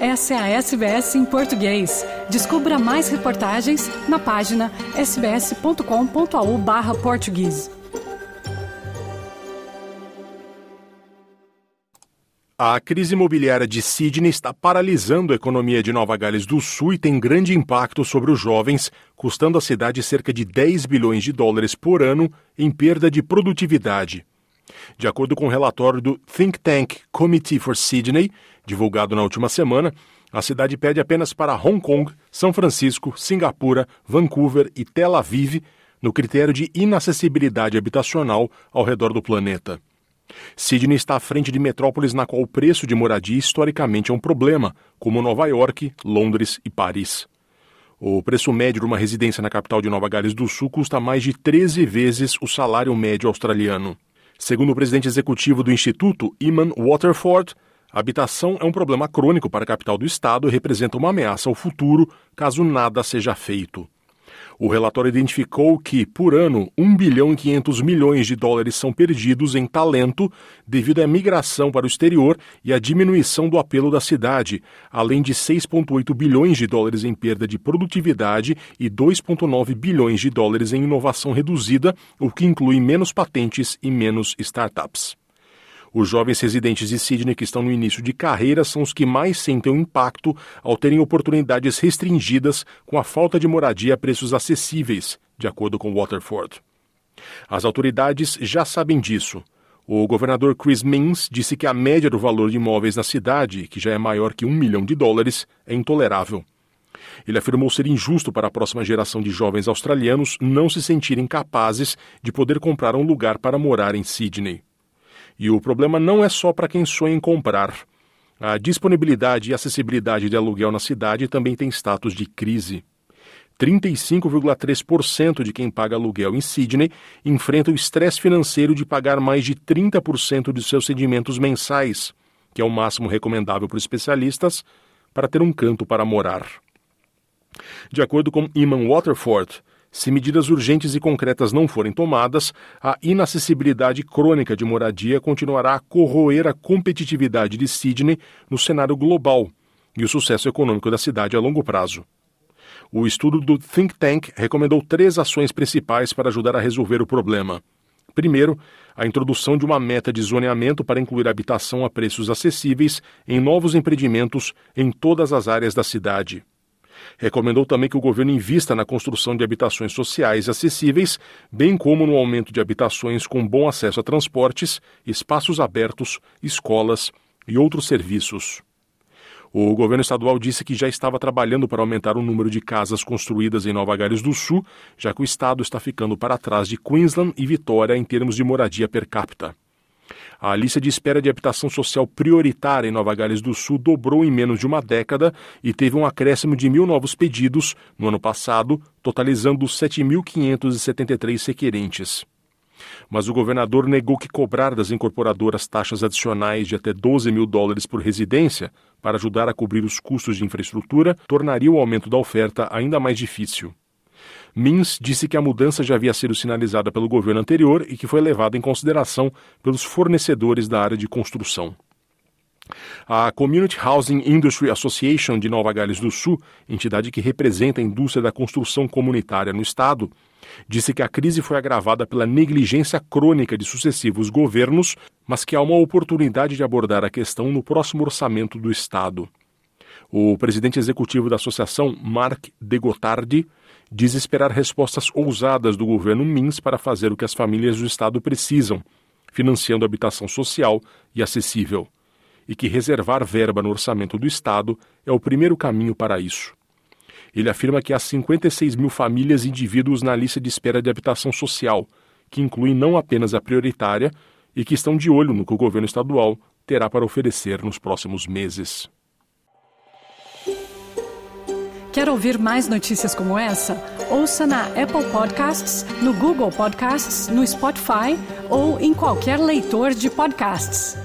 Essa é a SBS em português. Descubra mais reportagens na página sbs.com.au/português. A crise imobiliária de Sydney está paralisando a economia de Nova Gales do Sul e tem grande impacto sobre os jovens, custando à cidade cerca de 10 bilhões de dólares por ano em perda de produtividade. De acordo com o um relatório do Think Tank Committee for Sydney, divulgado na última semana, a cidade pede apenas para Hong Kong, São Francisco, Singapura, Vancouver e Tel Aviv no critério de inacessibilidade habitacional ao redor do planeta. Sydney está à frente de metrópoles na qual o preço de moradia historicamente é um problema, como Nova York, Londres e Paris. O preço médio de uma residência na capital de Nova Gales do Sul custa mais de 13 vezes o salário médio australiano. Segundo o presidente executivo do Instituto, Iman Waterford, habitação é um problema crônico para a capital do estado e representa uma ameaça ao futuro caso nada seja feito. O relatório identificou que, por ano, 1 bilhão e 500 milhões de dólares são perdidos em talento devido à migração para o exterior e à diminuição do apelo da cidade, além de 6,8 bilhões de dólares em perda de produtividade e 2,9 bilhões de dólares em inovação reduzida, o que inclui menos patentes e menos startups. Os jovens residentes de Sydney que estão no início de carreira são os que mais sentem o impacto ao terem oportunidades restringidas com a falta de moradia a preços acessíveis, de acordo com Waterford. As autoridades já sabem disso. O governador Chris Minns disse que a média do valor de imóveis na cidade, que já é maior que um milhão de dólares, é intolerável. Ele afirmou ser injusto para a próxima geração de jovens australianos não se sentirem capazes de poder comprar um lugar para morar em Sydney. E o problema não é só para quem sonha em comprar. A disponibilidade e acessibilidade de aluguel na cidade também tem status de crise. 35,3% de quem paga aluguel em Sydney enfrenta o estresse financeiro de pagar mais de 30% de seus rendimentos mensais, que é o máximo recomendável por especialistas para ter um canto para morar. De acordo com Iman Waterford, se medidas urgentes e concretas não forem tomadas, a inacessibilidade crônica de moradia continuará a corroer a competitividade de Sydney no cenário global e o sucesso econômico da cidade a longo prazo. O estudo do Think Tank recomendou três ações principais para ajudar a resolver o problema. Primeiro, a introdução de uma meta de zoneamento para incluir habitação a preços acessíveis em novos empreendimentos em todas as áreas da cidade. Recomendou também que o governo invista na construção de habitações sociais acessíveis, bem como no aumento de habitações com bom acesso a transportes, espaços abertos, escolas e outros serviços. O governo estadual disse que já estava trabalhando para aumentar o número de casas construídas em Nova Gales do Sul, já que o estado está ficando para trás de Queensland e Vitória em termos de moradia per capita. A lista de espera de habitação social prioritária em Nova Gales do Sul dobrou em menos de uma década e teve um acréscimo de mil novos pedidos no ano passado, totalizando 7.573 requerentes. Mas o governador negou que cobrar das incorporadoras taxas adicionais de até 12 mil dólares por residência para ajudar a cobrir os custos de infraestrutura tornaria o aumento da oferta ainda mais difícil. Mins disse que a mudança já havia sido sinalizada pelo governo anterior e que foi levada em consideração pelos fornecedores da área de construção. A Community Housing Industry Association de Nova Gales do Sul, entidade que representa a indústria da construção comunitária no estado, disse que a crise foi agravada pela negligência crônica de sucessivos governos, mas que há uma oportunidade de abordar a questão no próximo orçamento do estado. O presidente executivo da associação, Mark De Gotardi, diz esperar respostas ousadas do governo Mins para fazer o que as famílias do Estado precisam, financiando habitação social e acessível, e que reservar verba no orçamento do Estado é o primeiro caminho para isso. Ele afirma que há 56 mil famílias e indivíduos na lista de espera de habitação social, que inclui não apenas a prioritária, e que estão de olho no que o governo estadual terá para oferecer nos próximos meses. Quer ouvir mais notícias como essa? Ouça na Apple Podcasts, no Google Podcasts, no Spotify ou em qualquer leitor de podcasts.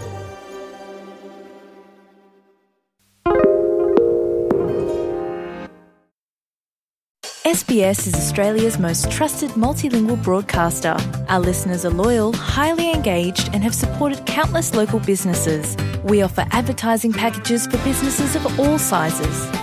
SBS is Australia's most trusted multilingual broadcaster. Our listeners are loyal, highly engaged, and have supported countless local businesses. We offer advertising packages for businesses of all sizes.